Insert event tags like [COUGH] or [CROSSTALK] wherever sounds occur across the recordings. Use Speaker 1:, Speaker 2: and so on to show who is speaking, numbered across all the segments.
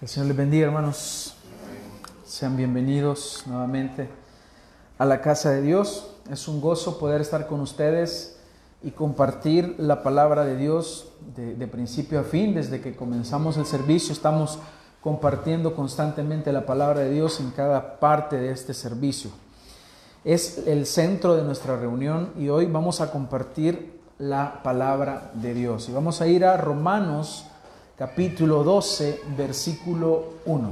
Speaker 1: El Señor les bendiga, hermanos. Sean bienvenidos nuevamente a la casa de Dios. Es un gozo poder estar con ustedes y compartir la palabra de Dios de, de, principio a fin. Desde que comenzamos el servicio estamos compartiendo constantemente la palabra de Dios en cada parte de este servicio. Es el centro de nuestra reunión y hoy vamos a compartir la palabra de Dios. Y vamos a ir a Romanos capítulo 12, versículo 1.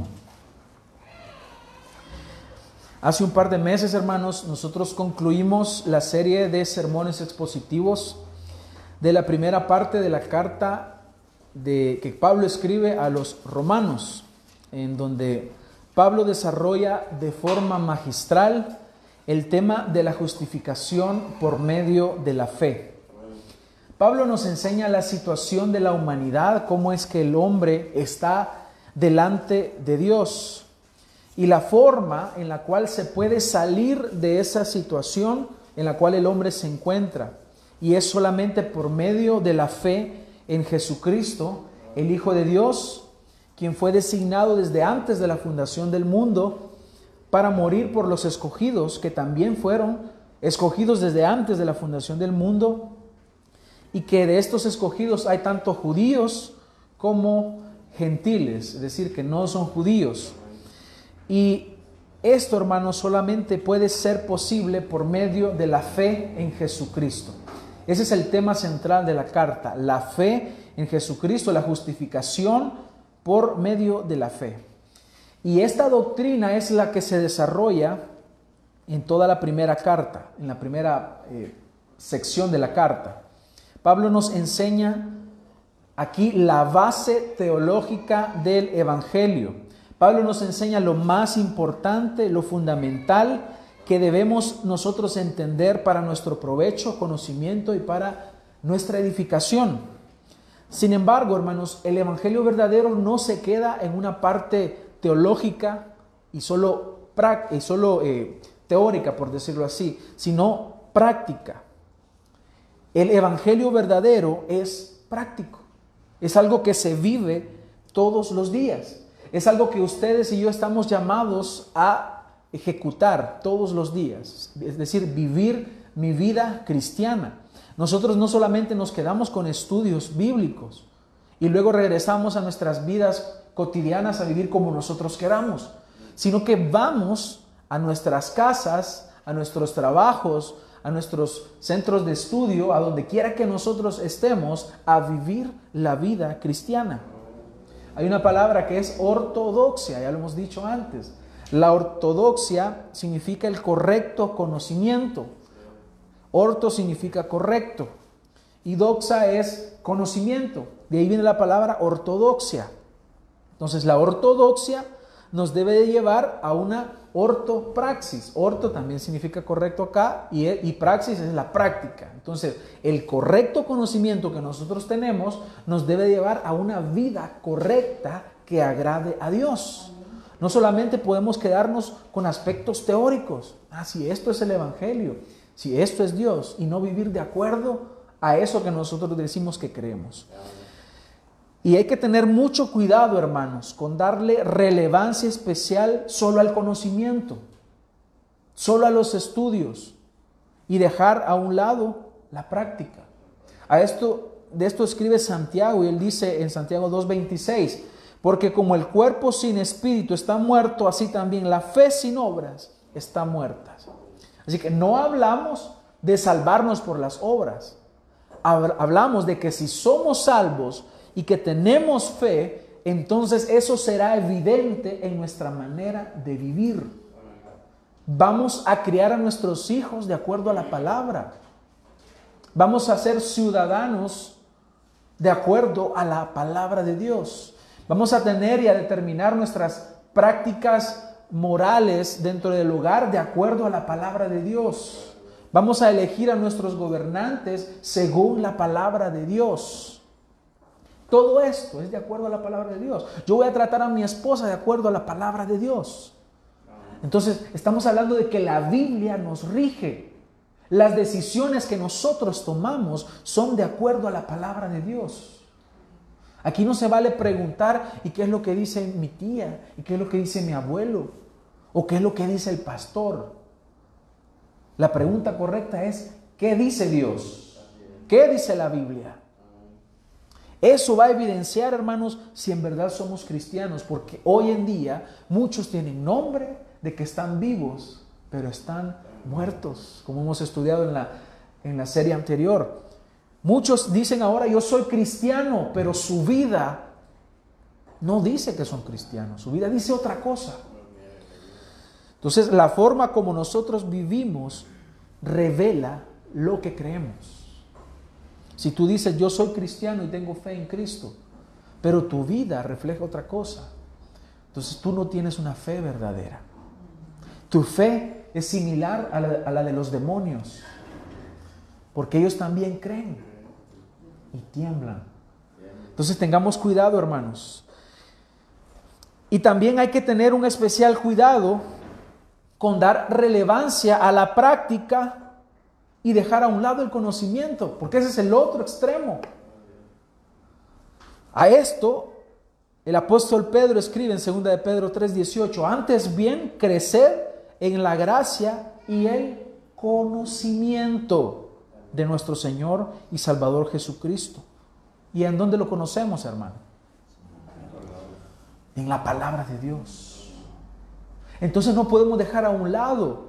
Speaker 1: Hace un par de meses, hermanos, nosotros concluimos la serie de sermones expositivos de la primera parte de la carta de, que Pablo escribe a los romanos, en donde Pablo desarrolla de forma magistral el tema de la justificación por medio de la fe. Pablo nos enseña la situación de la humanidad, cómo es que el hombre está delante de Dios y la forma en la cual se puede salir de esa situación en la cual el hombre se encuentra. Y es solamente por medio de la fe en Jesucristo, el Hijo de Dios, quien fue designado desde antes de la fundación del mundo para morir por los escogidos, que también fueron escogidos desde antes de la fundación del mundo y que de estos escogidos hay tanto judíos como gentiles, es decir, que no son judíos. Y esto, hermanos, solamente puede ser posible por medio de la fe en Jesucristo. Ese es el tema central de la carta, la fe en Jesucristo, la justificación por medio de la fe. Y esta doctrina es la que se desarrolla en toda la primera carta, en la primera eh, sección de la carta. Pablo nos enseña aquí la base teológica del Evangelio. Pablo nos enseña lo más importante, lo fundamental que debemos nosotros entender para nuestro provecho, conocimiento y para nuestra edificación. Sin embargo, hermanos, el Evangelio verdadero no se queda en una parte teológica y solo, y solo eh, teórica, por decirlo así, sino práctica. El Evangelio verdadero es práctico, es algo que se vive todos los días, es algo que ustedes y yo estamos llamados a ejecutar todos los días, es decir, vivir mi vida cristiana. Nosotros no solamente nos quedamos con estudios bíblicos y luego regresamos a nuestras vidas cotidianas a vivir como nosotros queramos, sino que vamos a nuestras casas, a nuestros trabajos, a nuestros centros de estudio, a donde quiera que nosotros estemos, a vivir la vida cristiana. Hay una palabra que es ortodoxia, ya lo hemos dicho antes. La ortodoxia significa el correcto conocimiento. Orto significa correcto y doxa es conocimiento. De ahí viene la palabra ortodoxia. Entonces la ortodoxia nos debe de llevar a una ortopraxis. Orto también significa correcto acá y, y, praxis es la práctica. Entonces, el correcto conocimiento que nosotros tenemos nos debe llevar a una vida correcta que agrade a Dios. No solamente podemos quedarnos con aspectos teóricos. Ah, si esto es el Evangelio, si esto es Dios, y no vivir de acuerdo a eso que nosotros decimos que creemos. Y hay que tener mucho cuidado, hermanos, con darle relevancia especial solo al conocimiento, solo a los estudios y dejar a un lado la práctica. A esto, de esto escribe Santiago y él dice en Santiago 2.26, porque como el cuerpo sin espíritu está muerto, así también la fe sin obras está muerta. Así que no hablamos de salvarnos por las obras. Hablamos de que si somos salvos, y que tenemos fe, entonces eso será evidente en nuestra manera de vivir. Vamos a criar a nuestros hijos de acuerdo a la palabra. Vamos a ser ciudadanos de acuerdo a la palabra de Dios. Vamos a tener y a determinar nuestras prácticas morales dentro del hogar de acuerdo a la palabra de Dios. Vamos a elegir a nuestros gobernantes según la palabra de Dios. Todo esto es de acuerdo a la palabra de Dios. Yo voy a tratar a mi esposa de acuerdo a la palabra de Dios. Entonces, estamos hablando de que la Biblia nos rige. Las decisiones que nosotros tomamos son de acuerdo a la palabra de Dios. Aquí no se vale preguntar, ¿y qué es lo que dice mi tía? ¿Y qué es lo que dice mi abuelo? ¿O qué es lo que dice el pastor? La pregunta correcta es, ¿qué dice Dios? ¿Qué dice la Biblia? Eso va a evidenciar, hermanos, si en verdad somos cristianos, porque hoy en día muchos tienen nombre de que están vivos, pero están muertos, como hemos estudiado en la, en la serie anterior. Muchos dicen ahora yo soy cristiano, pero su vida no dice que son cristianos, su vida dice otra cosa. Entonces la forma como nosotros vivimos revela lo que creemos. Si tú dices yo soy cristiano y tengo fe en Cristo, pero tu vida refleja otra cosa, entonces tú no tienes una fe verdadera. Tu fe es similar a la, de los demonios, porque ellos también creen y tiemblan. Entonces tengamos cuidado, hermanos. Y también hay que tener un especial cuidado con dar relevancia a la práctica y dejar a un lado el conocimiento, porque ese es el otro extremo. A esto el apóstol Pedro escribe en 2 de Pedro 3:18, antes bien crecer en la gracia y el conocimiento de nuestro Señor y Salvador Jesucristo. ¿Y en dónde lo conocemos, hermano? En la palabra de Dios. Entonces no podemos dejar a un lado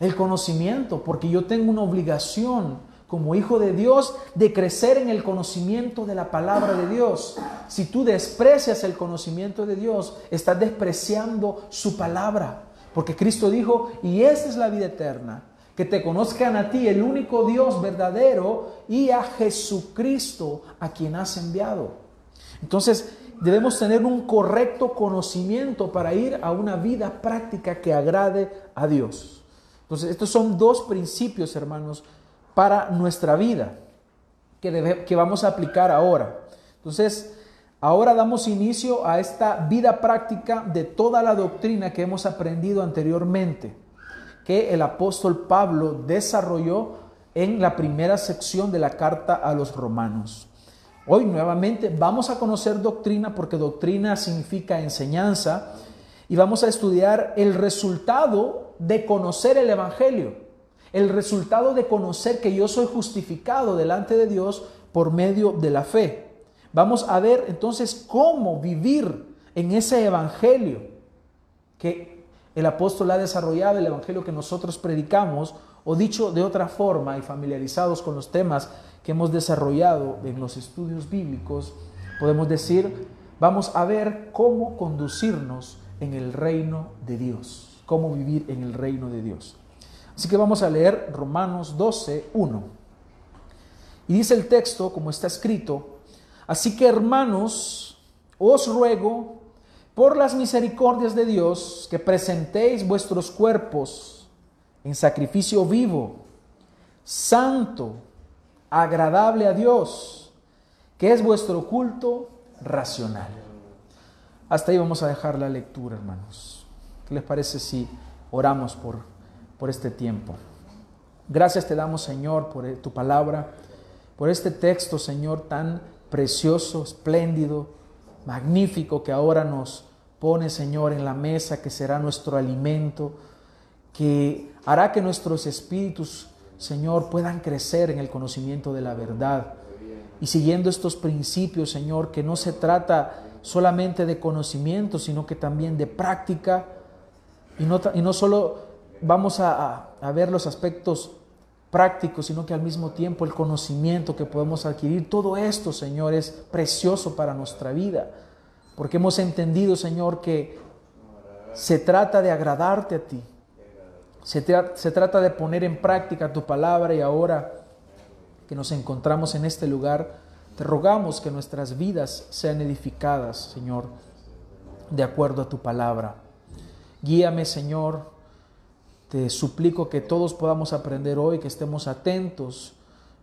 Speaker 1: el conocimiento, porque yo tengo una obligación como hijo de Dios de crecer en el conocimiento de la palabra de Dios. Si tú desprecias el conocimiento de Dios, estás despreciando su palabra, porque Cristo dijo, y esta es la vida eterna, que te conozcan a ti, el único Dios verdadero, y a Jesucristo, a quien has enviado. Entonces, debemos tener un correcto conocimiento para ir a una vida práctica que agrade a Dios. Entonces, estos son dos principios, hermanos, para nuestra vida que, que vamos a aplicar ahora. Entonces, ahora damos inicio a esta vida práctica de toda la doctrina que hemos aprendido anteriormente que el apóstol Pablo desarrolló en la primera sección de la carta a los romanos. Hoy nuevamente vamos a conocer doctrina porque doctrina significa enseñanza y vamos a estudiar el resultado de conocer el Evangelio, el resultado de conocer que yo soy justificado delante de Dios por medio de la fe. Vamos a ver entonces cómo vivir en ese Evangelio que el apóstol ha desarrollado el evangelio que nosotros predicamos, o dicho de otra forma y familiarizados con los temas que hemos desarrollado en los estudios bíblicos, podemos decir, vamos a ver cómo conducirnos en el reino de Dios, cómo vivir en el reino de Dios. Así que vamos a leer Romanos 12, 1. Y dice el texto, como está escrito, así que hermanos, os ruego por las misericordias de Dios, que presentéis vuestros cuerpos en sacrificio vivo, santo, agradable a Dios, que es vuestro culto racional. Hasta ahí vamos a dejar la lectura, hermanos. ¿Qué les parece si oramos por, por este tiempo? Gracias te damos, Señor, por tu palabra, por este texto, Señor, tan precioso, espléndido, magnífico que ahora nos Pone, Señor, en la mesa que será nuestro alimento, que hará que nuestros espíritus, Señor, puedan crecer en el conocimiento de la verdad. Y siguiendo estos principios, Señor, que no se trata solamente de conocimiento, sino que también de práctica. Y no, y solo vamos a, ver los aspectos prácticos, sino que al mismo tiempo el conocimiento que podemos adquirir. Todo esto, Señor, es precioso para nuestra vida porque hemos entendido, Señor, que se trata de agradarte a ti. Se, trata de poner en práctica tu palabra y ahora que nos encontramos en este lugar, te rogamos que nuestras vidas sean edificadas, Señor, de acuerdo a tu palabra. Guíame, Señor. Te suplico que todos podamos aprender hoy, que estemos atentos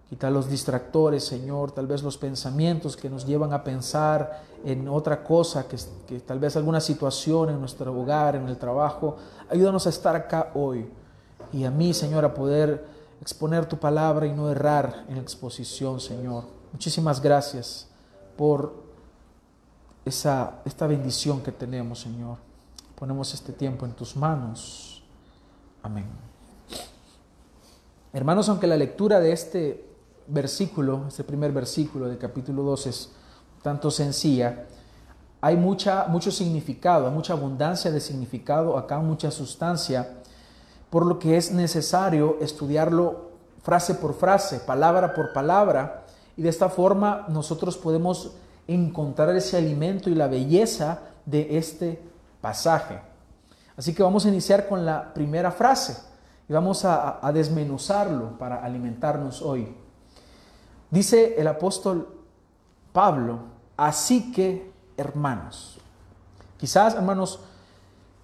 Speaker 1: Quita los distractores, Señor, tal vez los pensamientos que nos llevan a pensar en otra cosa, que, que, tal vez alguna situación en nuestro hogar, en el trabajo. Ayúdanos a estar acá hoy y a mí, Señor, a poder exponer tu palabra y no errar en la exposición, Señor. Muchísimas gracias por esa, esta bendición que tenemos, Señor. Ponemos este tiempo en tus manos. Amén. Hermanos, aunque la lectura de este versículo, este primer versículo del capítulo 2 es tanto sencilla, hay mucha, mucho significado, mucha abundancia de significado, acá mucha sustancia, por lo que es necesario estudiarlo frase por frase, palabra por palabra, y de esta forma nosotros podemos encontrar ese alimento y la belleza de este pasaje. Así que vamos a iniciar con la primera frase y vamos a, a desmenuzarlo para alimentarnos hoy. Dice el apóstol Pablo, así que hermanos. Quizás, hermanos,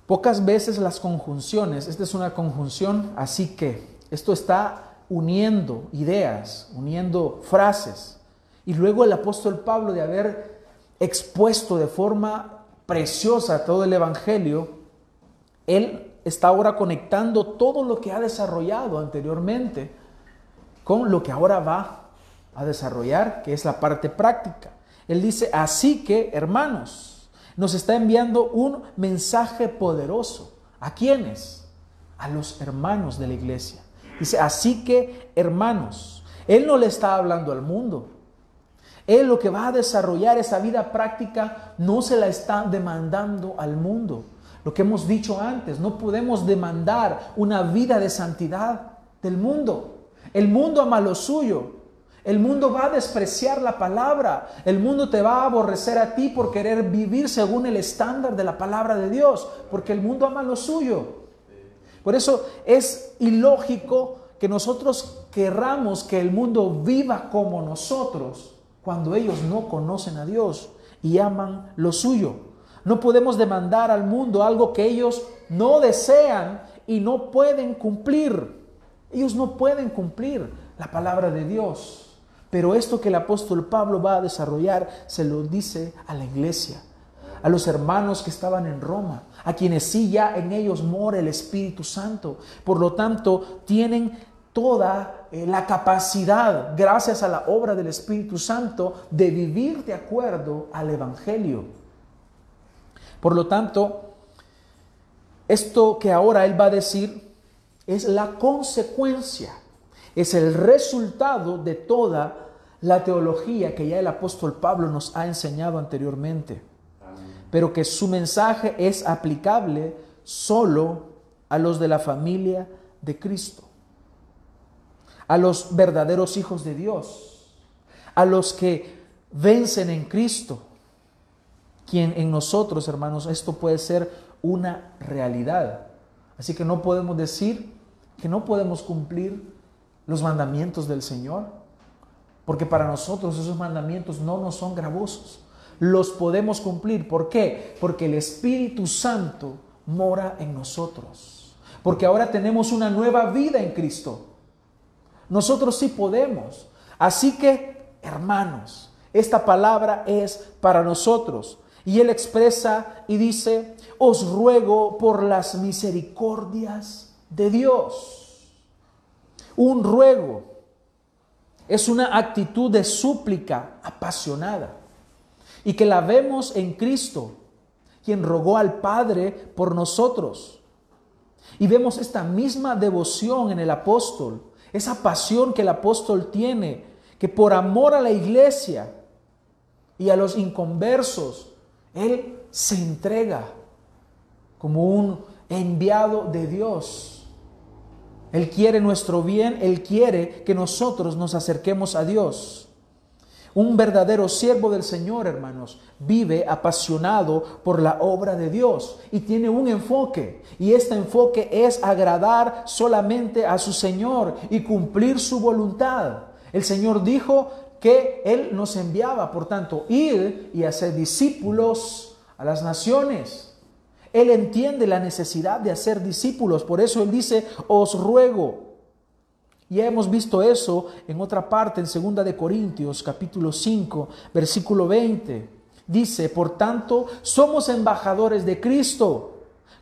Speaker 1: pocas veces las conjunciones, esta es una conjunción, así que, esto está uniendo ideas, uniendo frases. Y luego el apóstol Pablo de haber expuesto de forma preciosa todo el Evangelio, él está ahora conectando todo lo que ha desarrollado anteriormente con lo que ahora va a desarrollar, que es la parte práctica. Él dice, así que, hermanos, nos está enviando un mensaje poderoso. ¿A quiénes? A los hermanos de la iglesia. Dice, así que, hermanos, Él no le está hablando al mundo. Él lo que va a desarrollar esa vida práctica no se la está demandando al mundo. Lo que hemos dicho antes, no podemos demandar una vida de santidad del mundo. El mundo ama lo suyo, el mundo va a despreciar la palabra. El mundo te va a aborrecer a ti por querer vivir según el estándar de la palabra de Dios, porque el mundo ama lo suyo. Por eso es ilógico que nosotros querramos que el mundo viva como nosotros cuando ellos no conocen a Dios y aman lo suyo. No podemos demandar al mundo algo que ellos no desean y no pueden cumplir. Ellos no pueden cumplir la palabra de Dios. Pero esto que el apóstol Pablo va a desarrollar se lo dice a la iglesia, a los hermanos que estaban en Roma, a quienes sí ya en ellos mora el Espíritu Santo. Por lo tanto, tienen toda eh, la capacidad, gracias a la obra del Espíritu Santo, de vivir de acuerdo al Evangelio. Por lo tanto, esto que ahora él va a decir es la consecuencia es el resultado de toda la teología que ya el apóstol Pablo nos ha enseñado anteriormente, pero que su mensaje es aplicable solo a los de la familia de Cristo, a los verdaderos hijos de Dios, a los que vencen en Cristo, quien en nosotros, hermanos, esto puede ser una realidad. Así que no podemos decir que no podemos cumplir los mandamientos del Señor, porque para nosotros esos mandamientos no nos son gravosos. Los podemos cumplir. ¿Por qué? Porque el Espíritu Santo mora en nosotros. Porque ahora tenemos una nueva vida en Cristo. Nosotros sí podemos. Así que, hermanos, esta palabra es para nosotros. Y él expresa y dice, os ruego por las misericordias de Dios un ruego, es una actitud de súplica apasionada y que la vemos en Cristo, quien rogó al Padre por nosotros. Y vemos esta misma devoción en el apóstol, esa pasión que el apóstol tiene, que por amor a la iglesia y a los inconversos, él se entrega como un enviado de Dios él quiere nuestro bien, Él quiere que nosotros nos acerquemos a Dios. Un verdadero siervo del Señor, hermanos, vive apasionado por la obra de Dios y tiene un enfoque. Y este enfoque es agradar solamente a su Señor y cumplir su voluntad. El Señor dijo que Él nos enviaba, por tanto, ir y hacer discípulos a las naciones. Él entiende la necesidad de hacer discípulos, por eso Él dice, os ruego. Y hemos visto eso en otra parte, en 2 de Corintios, capítulo 5, versículo 20. Dice, por tanto, somos embajadores de Cristo,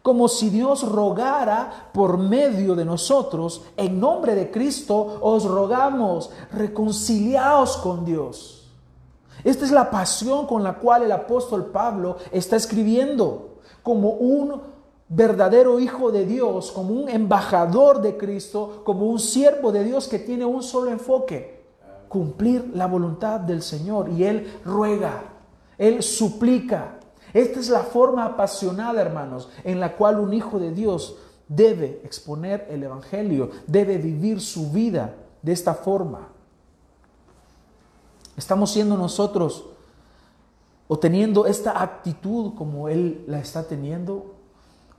Speaker 1: como si Dios rogara por medio de nosotros, en nombre de Cristo os rogamos, reconciliaos con Dios. Esta es la pasión con la cual el apóstol Pablo está escribiendo como un verdadero hijo de Dios, como un embajador de Cristo, como un siervo de Dios que tiene un solo enfoque, cumplir la voluntad del Señor. Y Él ruega, Él suplica. Esta es la forma apasionada, hermanos, en la cual un hijo de Dios debe exponer el Evangelio, debe vivir su vida de esta forma. Estamos siendo nosotros o teniendo esta actitud como Él la está teniendo.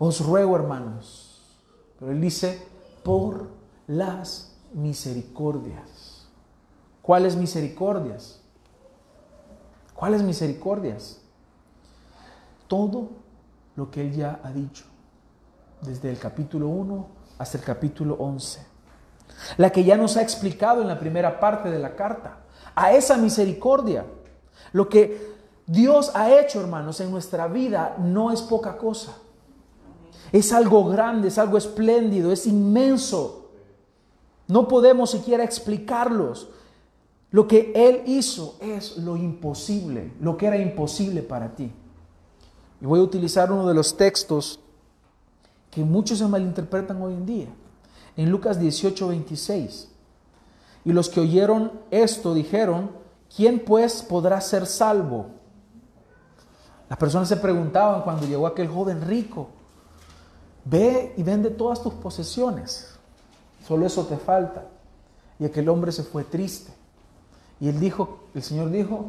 Speaker 1: Os ruego, hermanos, pero Él dice, por las misericordias. ¿Cuáles misericordias? ¿Cuáles misericordias? Todo lo que Él ya ha dicho, desde el capítulo 1 hasta el capítulo 11. La que ya nos ha explicado en la primera parte de la carta a esa misericordia. Lo que Dios ha hecho, hermanos, en nuestra vida no es poca cosa. Es algo grande, es algo espléndido, es inmenso. No podemos siquiera explicarlos. Lo que Él hizo es lo imposible, lo que era imposible para ti. Y voy a utilizar uno de los textos que muchos se malinterpretan hoy en día. En Lucas 18, 26. Y los que oyeron esto dijeron, ¿quién pues podrá ser salvo? Las personas se preguntaban cuando llegó aquel joven rico, ve y vende todas tus posesiones, solo eso te falta. Y aquel hombre se fue triste. Y él dijo, el Señor dijo,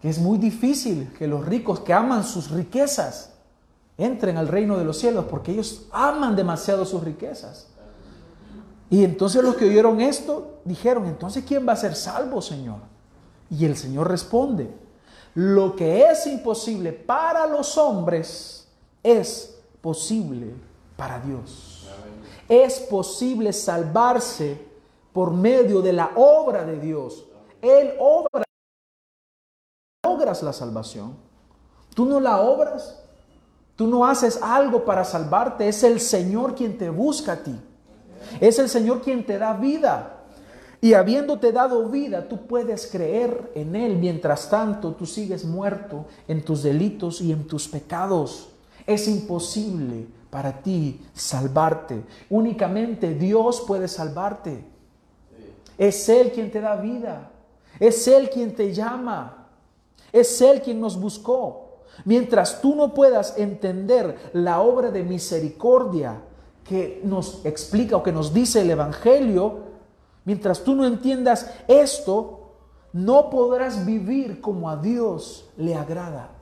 Speaker 1: que es muy difícil que los ricos que aman sus riquezas entren al reino de los cielos porque ellos aman demasiado sus riquezas. Y entonces los que oyeron esto dijeron, entonces ¿quién va a ser salvo, Señor? Y el Señor responde, lo que es imposible para los hombres es posible para Dios. Es posible salvarse por medio de la obra de Dios. Él obra, logras la salvación. Tú no la obras, tú no haces algo para salvarte, es el Señor quien te busca a ti. Es el Señor quien te da vida. Y habiéndote dado vida, tú puedes creer en Él. Mientras tanto, tú sigues muerto en tus delitos y en tus pecados. Es imposible para ti salvarte. Únicamente Dios puede salvarte. Es Él quien te da vida. Es Él quien te llama. Es Él quien nos buscó. Mientras tú no puedas entender la obra de misericordia que nos explica o que nos dice el Evangelio, mientras tú no entiendas esto, no podrás vivir como a Dios le agrada.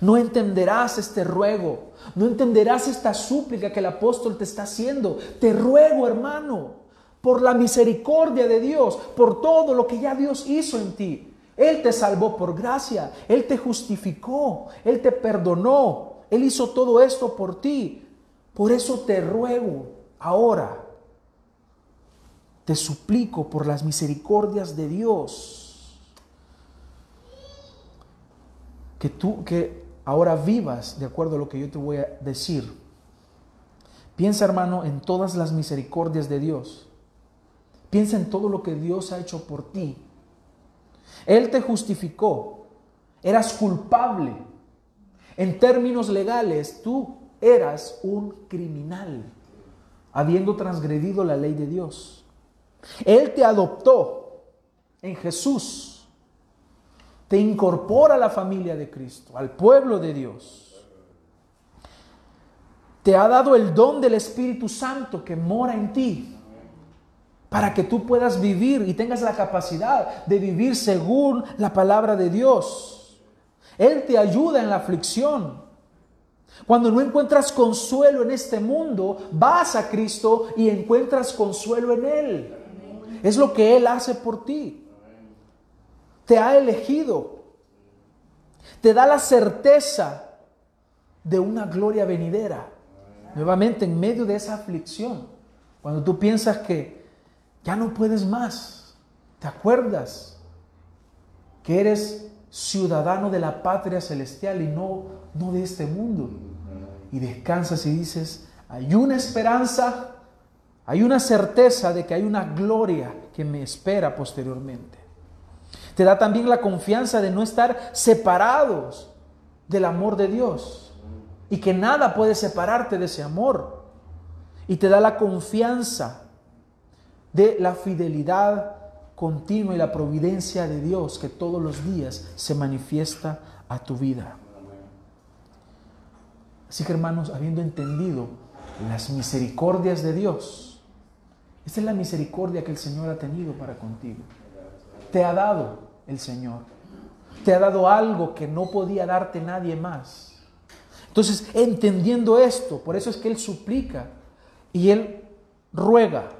Speaker 1: No entenderás este ruego, no entenderás esta súplica que el apóstol te está haciendo. Te ruego, hermano, por la misericordia de Dios, por todo lo que ya Dios hizo en ti. Él te salvó por gracia, Él te justificó, Él te perdonó, Él hizo todo esto por ti. Por eso te ruego ahora, te suplico por las misericordias de Dios, que tú, que ahora vivas de acuerdo a lo que yo te voy a decir. Piensa, hermano, en todas las misericordias de Dios. Piensa en todo lo que Dios ha hecho por ti. Él te justificó. Eras culpable. En términos legales, tú eras un criminal, habiendo transgredido la ley de Dios. Él te adoptó en Jesús, te incorpora a la familia de Cristo, al pueblo de Dios. Te ha dado el don del Espíritu Santo que mora en ti para que tú puedas vivir y tengas la capacidad de vivir según la palabra de Dios. Él te ayuda en la aflicción. Cuando no encuentras consuelo en este mundo, vas a Cristo y encuentras consuelo en Él. Es lo que Él hace por ti. Te ha elegido. Te da la certeza de una gloria venidera. Nuevamente, en medio de esa aflicción, cuando tú piensas que ya no puedes más, ¿te acuerdas que eres ciudadano de la patria celestial y no, no de este mundo? y descansas y dices, hay una esperanza, hay una certeza de que hay una gloria que me espera posteriormente. Te da también la confianza de no estar separados del amor de Dios y que nada puede separarte de ese amor. Y te da la confianza de la fidelidad continua y la providencia de Dios que todos los días se manifiesta a tu vida. Así que hermanos, habiendo entendido las misericordias de Dios, esta es la misericordia que el Señor ha tenido para contigo. Te ha dado el Señor. Te ha dado algo que no podía darte nadie más. Entonces, entendiendo esto, por eso es que Él suplica y Él ruega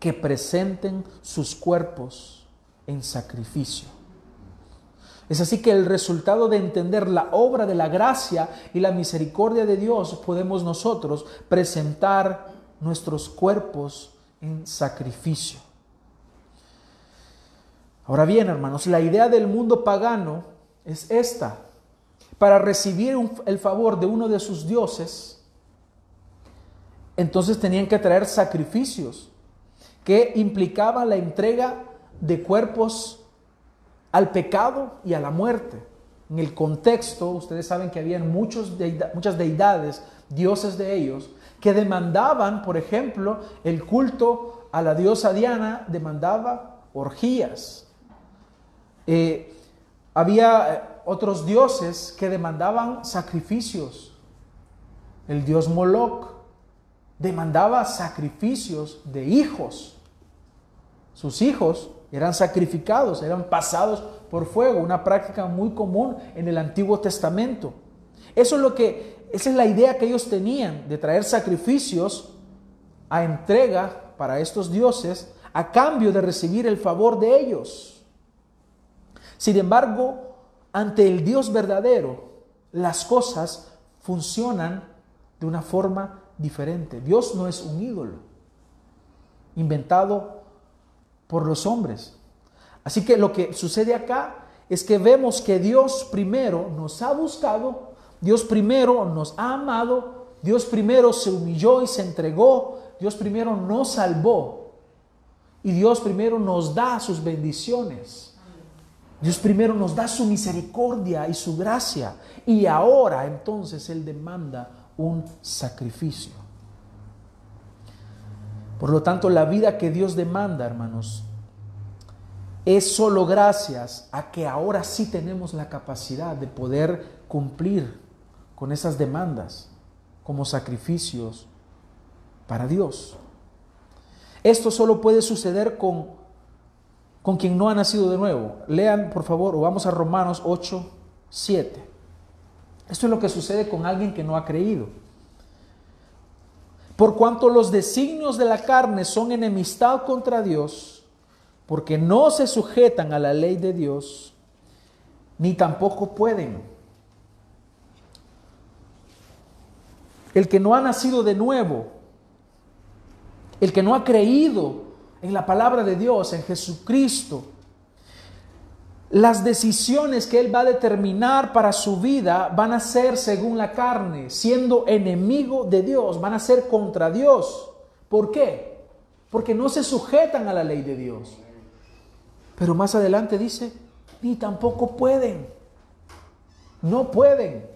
Speaker 1: que presenten sus cuerpos en sacrificio. Es así que el resultado de entender la obra de la gracia y la misericordia de Dios podemos nosotros presentar nuestros cuerpos en sacrificio. Ahora bien, hermanos, la idea del mundo pagano es esta. Para recibir el favor de uno de sus dioses, entonces tenían que traer sacrificios que implicaban la entrega de cuerpos al pecado y a la muerte. En el contexto, ustedes saben que habían muchos muchas deidades, dioses de ellos, que demandaban, por ejemplo, el culto a la diosa Diana, demandaba orgías. Eh, había eh, otros dioses que demandaban sacrificios. El dios Moloch demandaba sacrificios de hijos. Sus hijos eran sacrificados, eran pasados por fuego, una práctica muy común en el Antiguo Testamento. Eso es lo que, esa es la idea que ellos tenían de traer sacrificios a entrega para estos dioses a cambio de recibir el favor de ellos. Sin embargo, ante el Dios verdadero, las cosas funcionan de una forma diferente. Dios no es un ídolo inventado por los hombres. Así que lo que sucede acá es que vemos que Dios primero nos ha buscado, Dios primero nos ha amado, Dios primero se humilló y se entregó, Dios primero nos salvó y Dios primero nos da sus bendiciones. Dios primero nos da su misericordia y su gracia y ahora entonces Él demanda un sacrificio. Por lo tanto, la vida que Dios demanda, hermanos, es solo gracias a que ahora sí tenemos la capacidad de poder cumplir con esas demandas como sacrificios para Dios. Esto solo puede suceder con, con quien no ha nacido de nuevo. Lean, por favor, o vamos a Romanos 8, 7. Esto es lo que sucede con alguien que no ha creído. Por cuanto los designios de la carne son enemistad contra Dios, porque no se sujetan a la ley de Dios, ni tampoco pueden. El que no ha nacido de nuevo, el que no ha creído en la palabra de Dios, en Jesucristo, las decisiones que Él va a determinar para su vida van a ser según la carne, siendo enemigo de Dios, van a ser contra Dios. ¿Por qué? Porque no se sujetan a la ley de Dios. Pero más adelante dice, ni tampoco pueden. No pueden.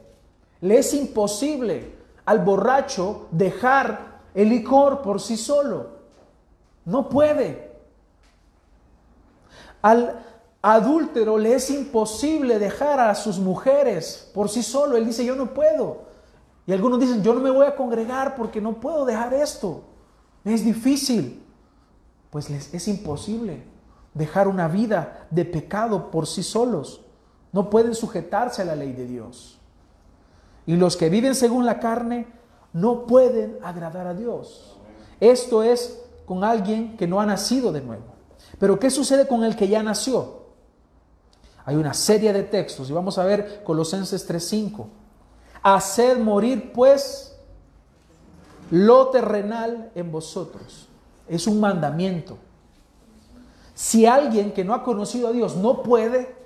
Speaker 1: Le es imposible al borracho dejar el licor por sí solo. No puede. Al, adúltero le es imposible dejar a sus mujeres por sí solo. Él dice, yo no puedo. Y algunos dicen, yo no me voy a congregar porque no puedo dejar esto. Es difícil. Pues les es imposible dejar una vida de pecado por sí solos. No pueden sujetarse a la ley de Dios. Y los que viven según la carne no pueden agradar a Dios. Esto es con alguien que no ha nacido de nuevo. Pero ¿qué sucede con el que ya nació? Hay una serie de textos y vamos a ver Colosenses 3:5. Haced morir pues lo terrenal en vosotros. Es un mandamiento. Si alguien que no ha conocido a Dios no puede,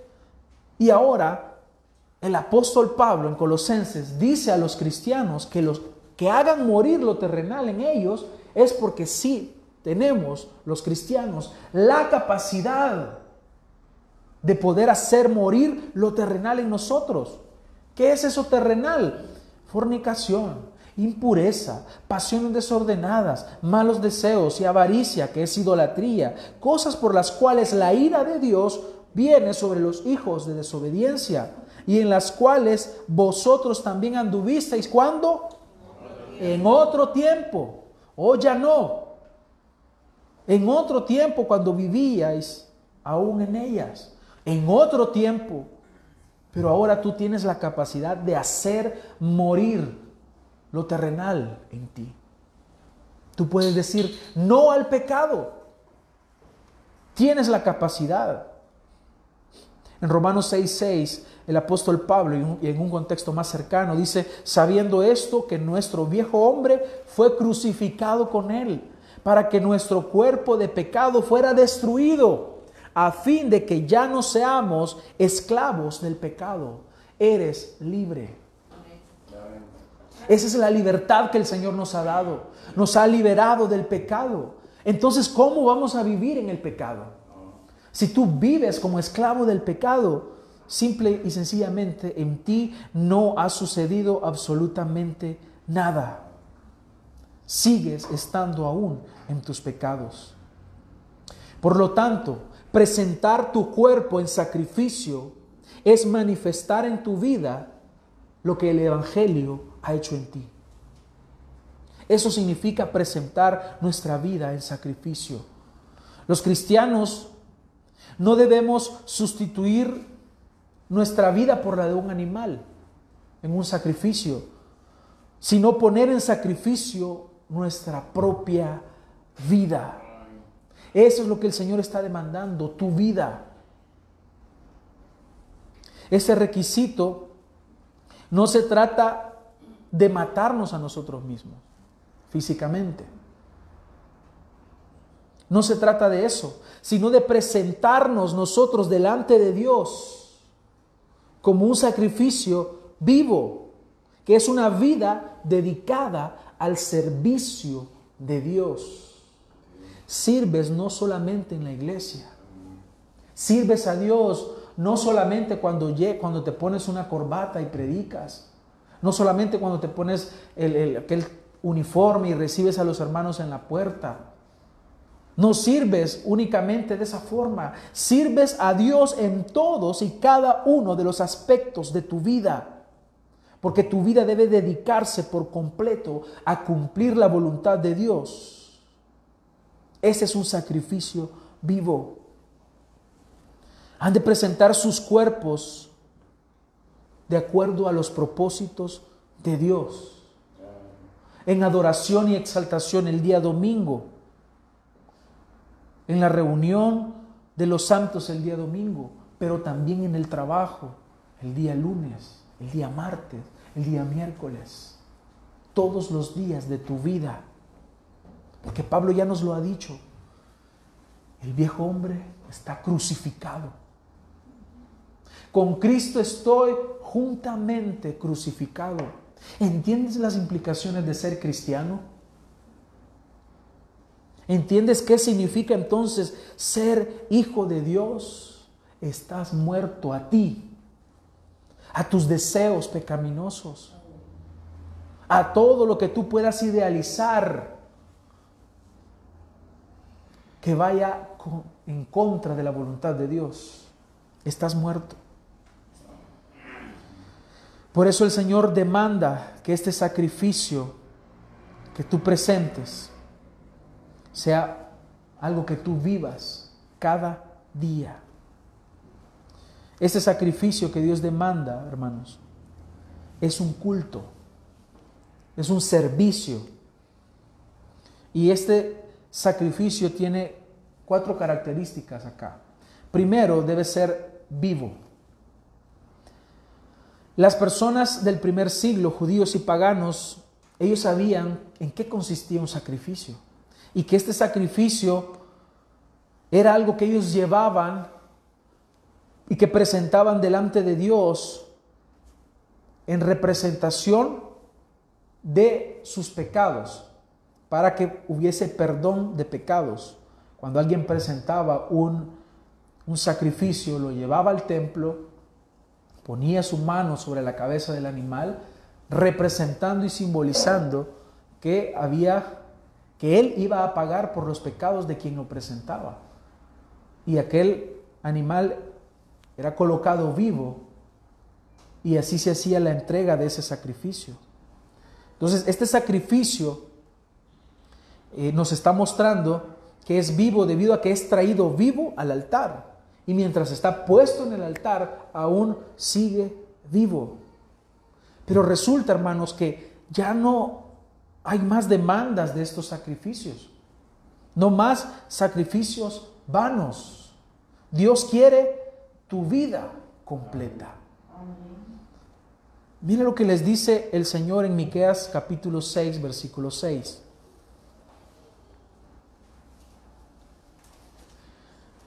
Speaker 1: y ahora el apóstol Pablo en Colosenses dice a los cristianos que los que hagan morir lo terrenal en ellos es porque sí tenemos los cristianos la capacidad de poder hacer morir lo terrenal en nosotros. ¿Qué es eso terrenal? Fornicación, impureza, pasiones desordenadas, malos deseos y avaricia, que es idolatría, cosas por las cuales la ira de Dios viene sobre los hijos de desobediencia y en las cuales vosotros también anduvisteis. ¿Cuándo? En otro tiempo. O ya no. En otro tiempo cuando vivíais aún en ellas. En otro tiempo. Pero ahora tú tienes la capacidad de hacer morir lo terrenal en ti. Tú puedes decir no al pecado. Tienes la capacidad. En Romanos 6:6, el apóstol Pablo, y en un contexto más cercano, dice, sabiendo esto, que nuestro viejo hombre fue crucificado con él, para que nuestro cuerpo de pecado fuera destruido, a fin de que ya no seamos esclavos del pecado. Eres libre. Esa es la libertad que el Señor nos ha dado. Nos ha liberado del pecado. Entonces, ¿cómo vamos a vivir en el pecado? Si tú vives como esclavo del pecado, simple y sencillamente en ti no ha sucedido absolutamente nada. Sigues estando aún en tus pecados. Por lo tanto, presentar tu cuerpo en sacrificio es manifestar en tu vida lo que el Evangelio ha hecho en ti. Eso significa presentar nuestra vida en sacrificio. Los cristianos no debemos sustituir nuestra vida por la de un animal en un sacrificio, sino poner en sacrificio nuestra propia vida. Eso es lo que el Señor está demandando, tu vida. Ese requisito no se trata de matarnos a nosotros mismos físicamente. No se trata de eso, sino de presentarnos nosotros delante de Dios como un sacrificio vivo, que es una vida dedicada al servicio de Dios. Sirves no solamente en la iglesia, sirves a Dios no solamente cuando, te pones una corbata y predicas, no solamente cuando te pones aquel uniforme y recibes a los hermanos en la puerta, no sirves únicamente de esa forma, sirves a Dios en todos y cada uno de los aspectos de tu vida, porque tu vida debe dedicarse por completo a cumplir la voluntad de Dios. Ese es un sacrificio vivo. Han de presentar sus cuerpos de acuerdo a los propósitos de Dios, en adoración y exaltación el día domingo en la reunión de los santos el día domingo, pero también en el trabajo el día lunes, el día martes, el día miércoles, todos los días de tu vida. Porque Pablo ya nos lo ha dicho, el viejo hombre está crucificado. Con Cristo estoy juntamente crucificado. ¿Entiendes las implicaciones de ser cristiano? ¿Entiendes qué significa entonces ser hijo de Dios? Estás muerto a ti, a tus deseos pecaminosos, a todo lo que tú puedas idealizar que vaya en contra de la voluntad de Dios. Estás muerto. Por eso el Señor demanda que este sacrificio que tú presentes sea algo que tú vivas cada día. Ese sacrificio que Dios demanda, hermanos, es un culto, es un servicio. Y este sacrificio tiene cuatro características acá. Primero, debe ser vivo. Las personas del primer siglo, judíos y paganos, ellos sabían en qué consistía un sacrificio y que este sacrificio era algo que ellos llevaban y que presentaban delante de Dios en representación de sus pecados, para que hubiese perdón de pecados. Cuando alguien presentaba un, un sacrificio, lo llevaba al templo, ponía su mano sobre la cabeza del animal, representando y simbolizando que había que él iba a pagar por los pecados de quien lo presentaba. Y aquel animal era colocado vivo y así se hacía la entrega de ese sacrificio. Entonces, este sacrificio eh, nos está mostrando que es vivo debido a que es traído vivo al altar. Y mientras está puesto en el altar, aún sigue vivo. Pero resulta, hermanos, que ya no hay más demandas de estos sacrificios. No más sacrificios vanos. Dios quiere tu vida completa. Mira lo que les dice el Señor en Miqueas capítulo 6, versículo 6.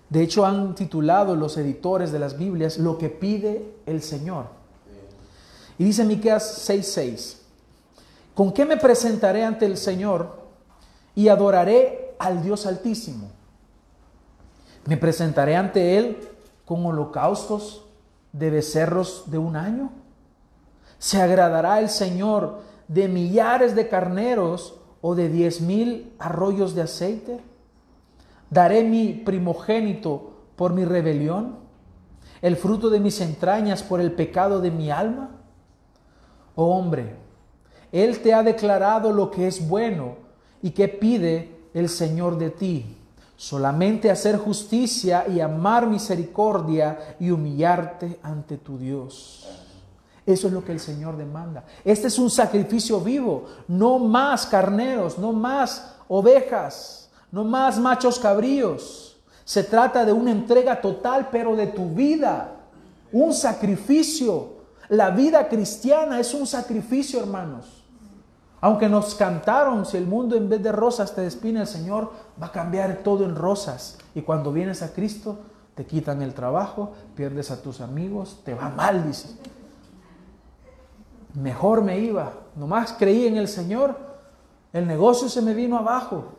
Speaker 1: De hecho, han titulado los editores de las Biblias lo que pide el Señor. Y dice Miqueas 6:6, ¿con qué me presentaré ante el Señor y adoraré al Dios Altísimo? ¿Me presentaré ante Él con holocaustos de becerros de un año? ¿Se agradará el Señor de millares de carneros o de diez mil arroyos de aceite? ¿Daré mi primogénito por mi rebelión? ¿El fruto de mis entrañas por el pecado de mi alma? Oh hombre, Él te ha declarado lo que es bueno y que pide el Señor de ti. Solamente hacer justicia y amar misericordia y humillarte ante tu Dios. Eso es lo que el Señor demanda. Este es un sacrificio vivo, no más carneros, no más ovejas no más machos cabríos. Se trata de una entrega total, pero de tu vida, un sacrificio. La vida cristiana es un sacrificio, hermanos. Aunque nos cantaron, si el mundo en vez de rosas te despine, el Señor va a cambiar todo en rosas. Y cuando vienes a Cristo, te quitan el trabajo, pierdes a tus amigos, te va mal, dice. Mejor me iba, nomás creí en el Señor, el negocio se me vino abajo.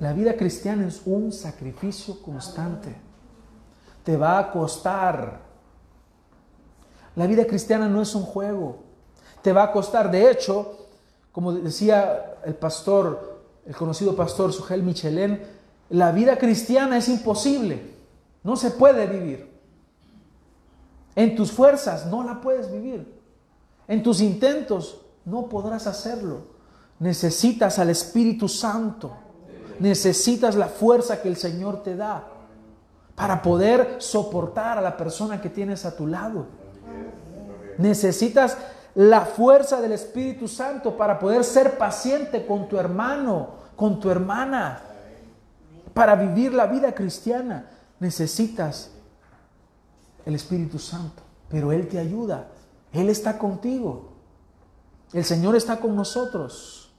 Speaker 1: La vida cristiana es un sacrificio constante. Te va a costar. La vida cristiana no es un juego. Te va a costar. De hecho, como decía el pastor, el conocido pastor Sugel Michelén, la vida cristiana es imposible. No se puede vivir. En tus fuerzas no la puedes vivir. En tus intentos no podrás hacerlo. Necesitas al Espíritu Santo necesitas la fuerza que el Señor te da para poder soportar a la persona que tienes a tu lado. Necesitas la fuerza del Espíritu Santo para poder ser paciente con tu hermano, con tu hermana. Para vivir la vida cristiana necesitas el Espíritu Santo, pero Él te ayuda, Él está contigo, el Señor está con nosotros.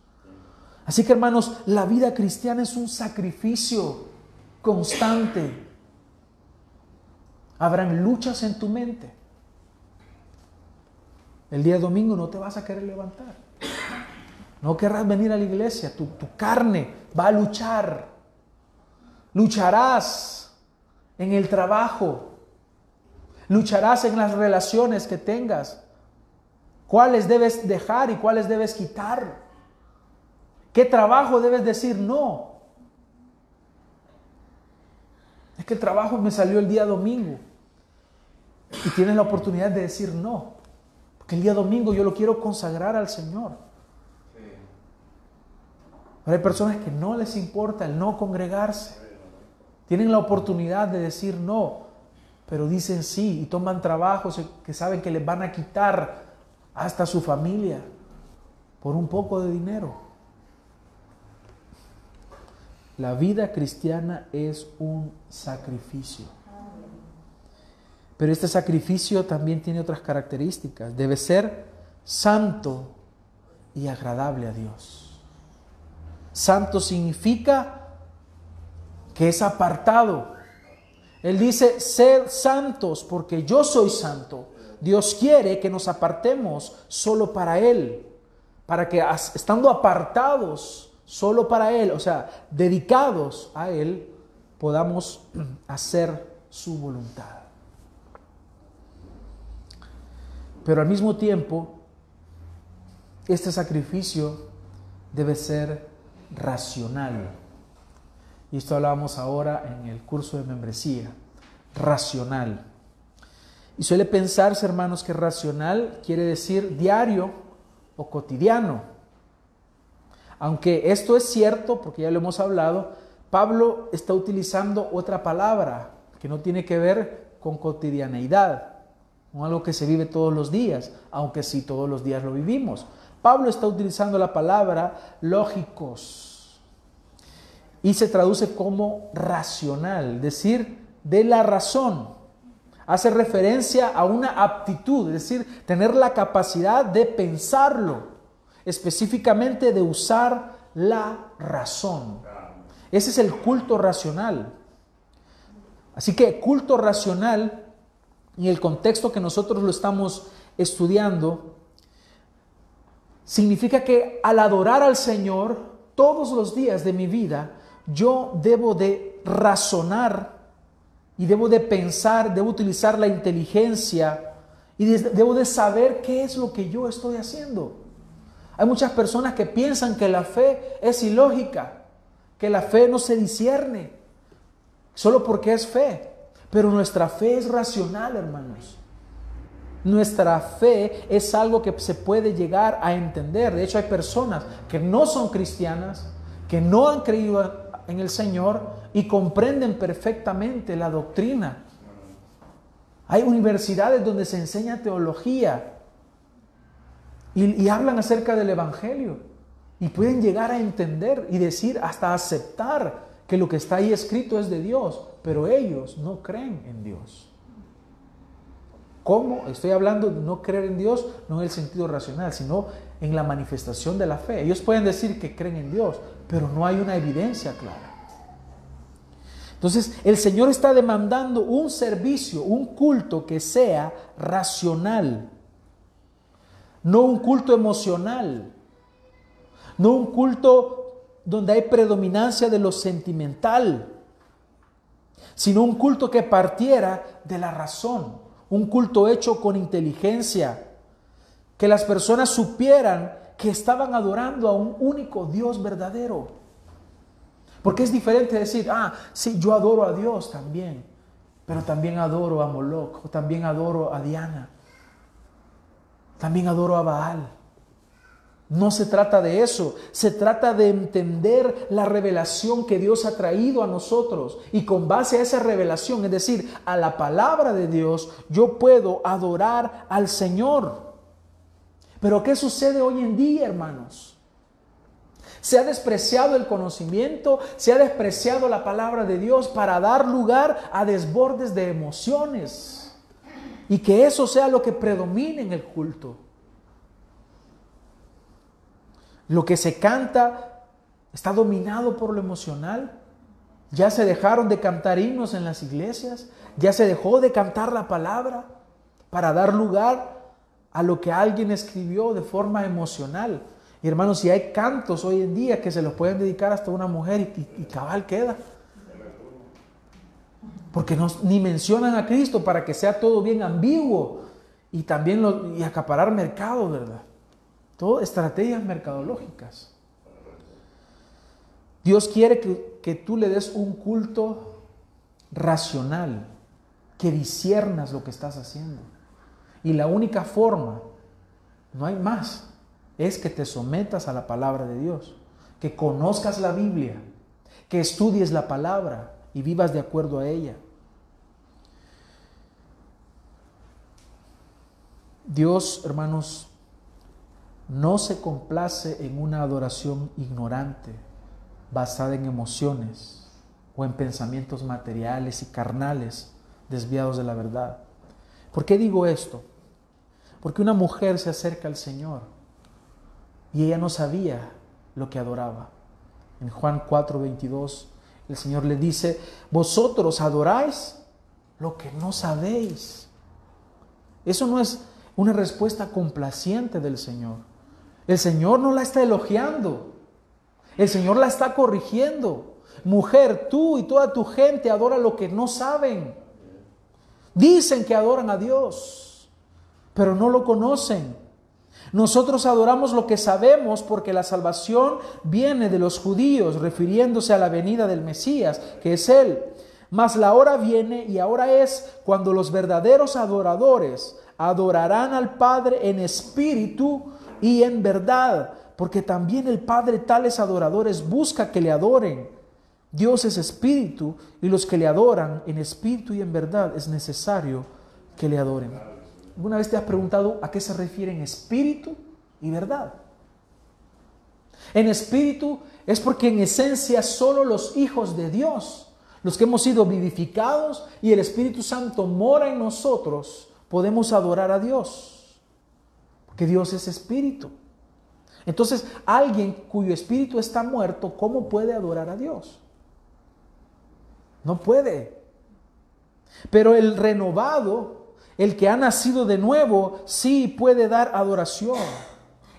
Speaker 1: Así que hermanos, la vida cristiana es un sacrificio constante. Habrán luchas en tu mente. El día domingo no te vas a querer levantar. No querrás venir a la iglesia. Tu, tu carne va a luchar. Lucharás en el trabajo. Lucharás en las relaciones que tengas. ¿Cuáles debes dejar y cuáles debes quitar? ¿Qué trabajo debes decir no? Es que el trabajo me salió el día domingo. Y tienes la oportunidad de decir no. Porque el día domingo yo lo quiero consagrar al Señor. Pero hay personas que no les importa el no congregarse. Tienen la oportunidad de decir no, pero dicen sí y toman trabajos que saben que les van a quitar hasta su familia por un poco de dinero. La vida cristiana es un sacrificio. Pero este sacrificio también tiene otras características. Debe ser santo y agradable a Dios. Santo significa que es apartado. Él dice, sed santos porque yo soy santo. Dios quiere que nos apartemos solo para Él, para que estando apartados solo para Él, o sea, dedicados a Él, podamos [CLEARS THROAT] hacer su voluntad. Pero al mismo tiempo, este sacrificio debe ser racional. Y esto hablábamos ahora en el curso de membresía, racional. Y suele pensarse, hermanos, que racional quiere decir diario o cotidiano. Aunque esto es cierto, porque ya lo hemos hablado, Pablo está utilizando otra palabra que no tiene que ver con cotidianeidad, algo que se vive todos los días, aunque sí todos los días lo vivimos. Pablo está utilizando la palabra lógicos y se traduce como racional, decir, de la razón. Hace referencia a una aptitud, es decir, tener la capacidad de pensarlo, específicamente de usar la razón. Ese es el culto racional. Así que culto racional, en el contexto que nosotros lo estamos estudiando, significa que al adorar al Señor todos los días de mi vida, yo debo de razonar y debo de pensar, debo utilizar la inteligencia y debo de saber qué es lo que yo estoy haciendo. Hay muchas personas que piensan que la fe es ilógica, que la fe no se discierne, solo porque es fe. Pero nuestra fe es racional, hermanos. Nuestra fe es algo que se puede llegar a entender. De hecho, hay personas que no son cristianas, que no han creído en el Señor y comprenden perfectamente la doctrina. Hay universidades donde se enseña teología y, hablan acerca del Evangelio y pueden llegar a entender y decir, hasta aceptar que lo que está ahí escrito es de Dios, pero ellos no creen en Dios. ¿Cómo? Estoy hablando de no creer en Dios, no en el sentido racional, sino en la manifestación de la fe. Ellos pueden decir que creen en Dios, pero no hay una evidencia clara. Entonces, el Señor está demandando un servicio, un culto que sea racional, no un culto emocional, no un culto donde hay predominancia de lo sentimental, sino un culto que partiera de la razón, un culto hecho con inteligencia, que las personas supieran que estaban adorando a un único Dios verdadero. Porque es diferente decir, ah, sí, yo adoro a Dios también, pero también adoro a Moloch, o también adoro a Diana, también adoro a Baal. No se trata de eso, se trata de entender la revelación que Dios ha traído a nosotros y con base a esa revelación, es decir, a la palabra de Dios, yo puedo adorar al Señor. Pero ¿qué sucede hoy en día, hermanos? Se ha despreciado el conocimiento, se ha despreciado la palabra de Dios para dar lugar a desbordes de emociones y que eso sea lo que predomine en el culto. Lo que se canta está dominado por lo emocional. Ya se dejaron de cantar himnos en las iglesias. Ya se dejó de cantar la palabra para dar lugar a lo que alguien escribió de forma emocional. Y hermanos, si hay cantos hoy en día que se los pueden dedicar hasta una mujer y, cabal queda. Porque no, ni mencionan a Cristo para que sea todo bien ambiguo y también y acaparar mercado, ¿verdad? Estrategias mercadológicas. Dios quiere que, que tú le des un culto racional, que disiernas lo que estás haciendo. Y la única forma, no hay más, es que te sometas a la palabra de Dios, que conozcas la Biblia, que estudies la palabra y vivas de acuerdo a ella. Dios, hermanos, no se complace en una adoración ignorante, basada en emociones o en pensamientos materiales y carnales desviados de la verdad. ¿Por qué digo esto? Porque una mujer se acerca al Señor y ella no sabía lo que adoraba. En Juan 4:22 el Señor le dice, vosotros adoráis lo que no sabéis. Eso no es una respuesta complaciente del Señor. El Señor no la está elogiando. El Señor la está corrigiendo. Mujer, tú y toda tu gente adora lo que no saben. Dicen que adoran a Dios, pero no lo conocen. Nosotros adoramos lo que sabemos porque la salvación viene de los judíos, refiriéndose a la venida del Mesías, que es Él. Mas la hora viene y ahora es cuando los verdaderos adoradores adorarán al Padre en espíritu y en verdad, porque también el Padre tales adoradores busca que le adoren. Dios es espíritu y los que le adoran en espíritu y en verdad es necesario que le adoren. ¿Alguna vez te has preguntado a qué se refieren espíritu y verdad? En espíritu es porque en esencia solo los hijos de Dios, los que hemos sido vivificados y el Espíritu Santo mora en nosotros, podemos adorar a Dios. Porque Dios es espíritu. Entonces, alguien cuyo espíritu está muerto, ¿cómo puede adorar a Dios? No puede. Pero el renovado el que ha nacido de nuevo sí puede dar adoración.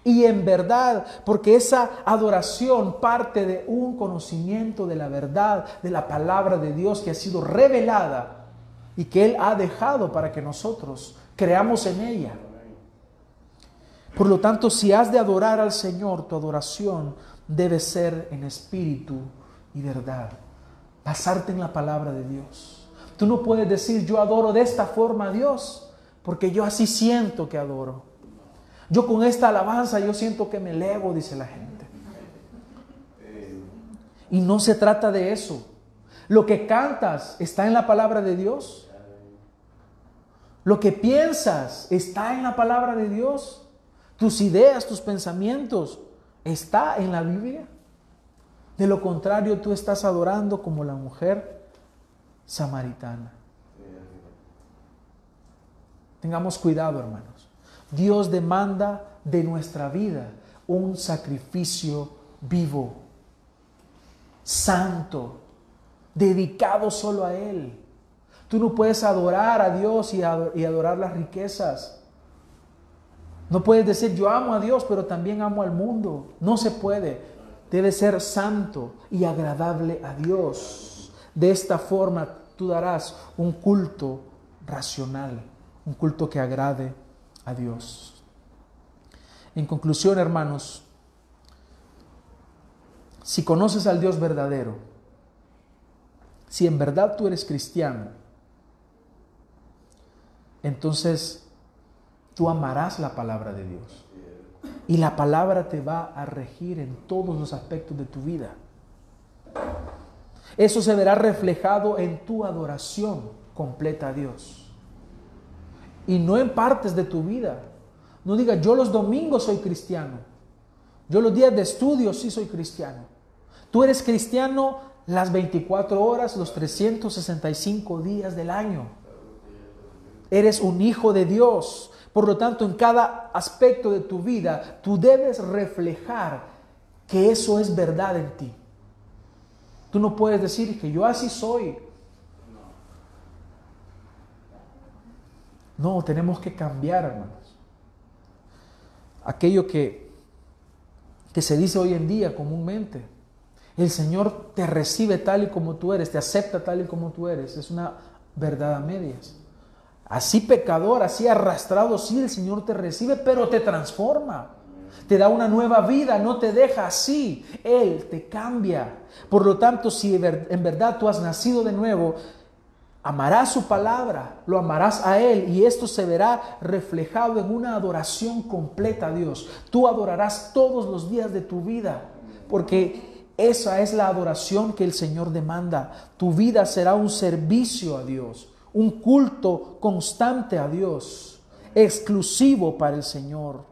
Speaker 1: Y en verdad, porque esa adoración parte de un conocimiento de la verdad, de la palabra de Dios que ha sido revelada y que Él ha dejado para que nosotros creamos en ella. Por lo tanto, si has de adorar al Señor, tu adoración debe ser en espíritu y verdad. Basarte en la palabra de Dios. Tú no puedes decir yo adoro de esta forma a Dios, porque yo así siento que adoro. Yo con esta alabanza yo siento que me elevo, dice la gente. Y no se trata de eso. Lo que cantas está en la palabra de Dios. Lo que piensas está en la palabra de Dios. Tus ideas, tus pensamientos, está en la Biblia. De lo contrario, tú estás adorando como la mujer samaritana. Tengamos cuidado, hermanos. Dios demanda de nuestra vida un sacrificio vivo, santo, dedicado solo a Él. Tú no puedes adorar a Dios y, adorar las riquezas. No puedes decir yo amo a Dios, pero también amo al mundo. No se puede. Debe ser santo y agradable a Dios. De esta forma tú darás un culto racional, un culto que agrade a Dios. En conclusión, hermanos, si conoces al Dios verdadero, si en verdad tú eres cristiano, entonces tú amarás la palabra de Dios. Y la palabra te va a regir en todos los aspectos de tu vida. Eso se verá reflejado en tu adoración completa a Dios. Y no en partes de tu vida. No diga, yo los domingos soy cristiano. Yo los días de estudio sí soy cristiano. Tú eres cristiano las 24 horas, los 365 días del año. Eres un hijo de Dios. Por lo tanto, en cada aspecto de tu vida, tú debes reflejar que eso es verdad en ti. Tú no puedes decir que yo así soy. No, tenemos que cambiar, hermanos. Aquello que, que se dice hoy en día comúnmente. El Señor te recibe tal y como tú eres, te acepta tal y como tú eres. Es una verdad a medias. Así pecador, así arrastrado, sí, el Señor te recibe, pero te transforma te da una nueva vida, no te deja así, Él te cambia. Por lo tanto, si en verdad tú has nacido de nuevo, amarás su palabra, lo amarás a Él y esto se verá reflejado en una adoración completa a Dios. Tú adorarás todos los días de tu vida, porque esa es la adoración que el Señor demanda. Tu vida será un servicio a Dios, un culto constante a Dios, exclusivo para el Señor.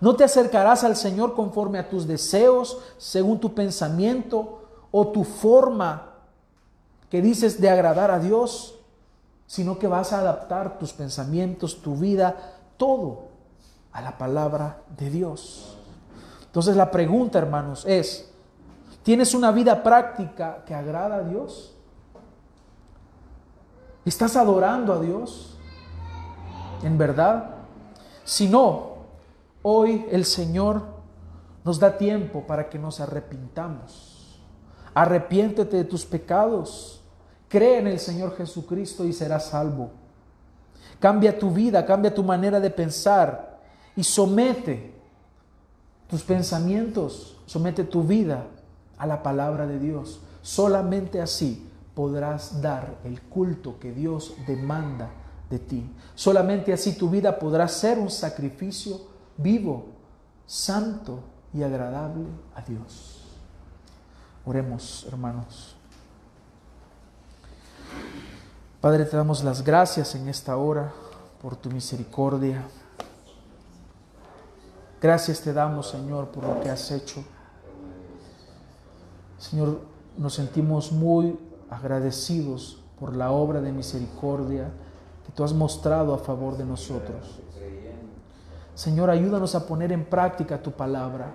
Speaker 1: No te acercarás al Señor conforme a tus deseos, según tu pensamiento o tu forma que dices de agradar a Dios, sino que vas a adaptar tus pensamientos, tu vida, todo a la palabra de Dios. Entonces la pregunta, hermanos, es, ¿tienes una vida práctica que agrada a Dios? ¿Estás adorando a Dios? ¿En verdad? Si no, Hoy el Señor nos da tiempo para que nos arrepintamos. Arrepiéntete de tus pecados. Cree en el Señor Jesucristo y serás salvo. Cambia tu vida, cambia tu manera de pensar y somete tus pensamientos, somete tu vida a la palabra de Dios. Solamente así podrás dar el culto que Dios demanda de ti. Solamente así tu vida podrá ser un sacrificio vivo, santo y agradable a Dios. Oremos, hermanos. Padre, te damos las gracias en esta hora por tu misericordia. Gracias te damos, Señor, por lo que has hecho. Señor, nos sentimos muy agradecidos por la obra de misericordia que tú has mostrado a favor de nosotros. Señor, ayúdanos a poner en práctica tu palabra.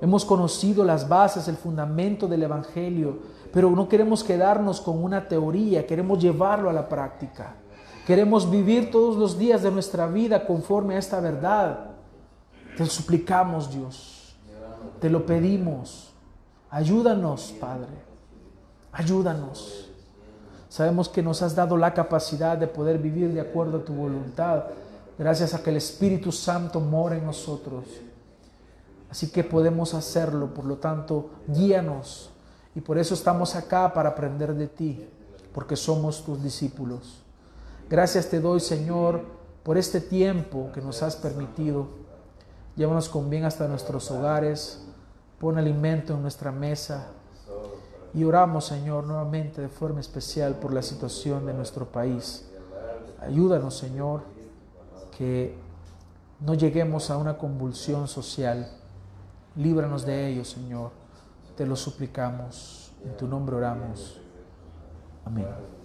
Speaker 1: Hemos conocido las bases, el fundamento del Evangelio, pero no queremos quedarnos con una teoría, queremos llevarlo a la práctica. Queremos vivir todos los días de nuestra vida conforme a esta verdad. Te suplicamos, Dios. Te lo pedimos. Ayúdanos, Padre. Ayúdanos. Sabemos que nos has dado la capacidad de poder vivir de acuerdo a tu voluntad, gracias a que el Espíritu Santo mora en nosotros. Así que podemos hacerlo, por lo tanto, guíanos. Y por eso estamos acá para aprender de ti, porque somos tus discípulos. Gracias te doy, Señor, por este tiempo que nos has permitido. Llévanos con bien hasta nuestros hogares. Pon alimento en nuestra mesa. Y oramos, Señor, nuevamente de forma especial por la situación de nuestro país. Ayúdanos, Señor, que no lleguemos a una convulsión social. Líbranos de ello, Señor. Te lo suplicamos. En tu nombre oramos. Amén.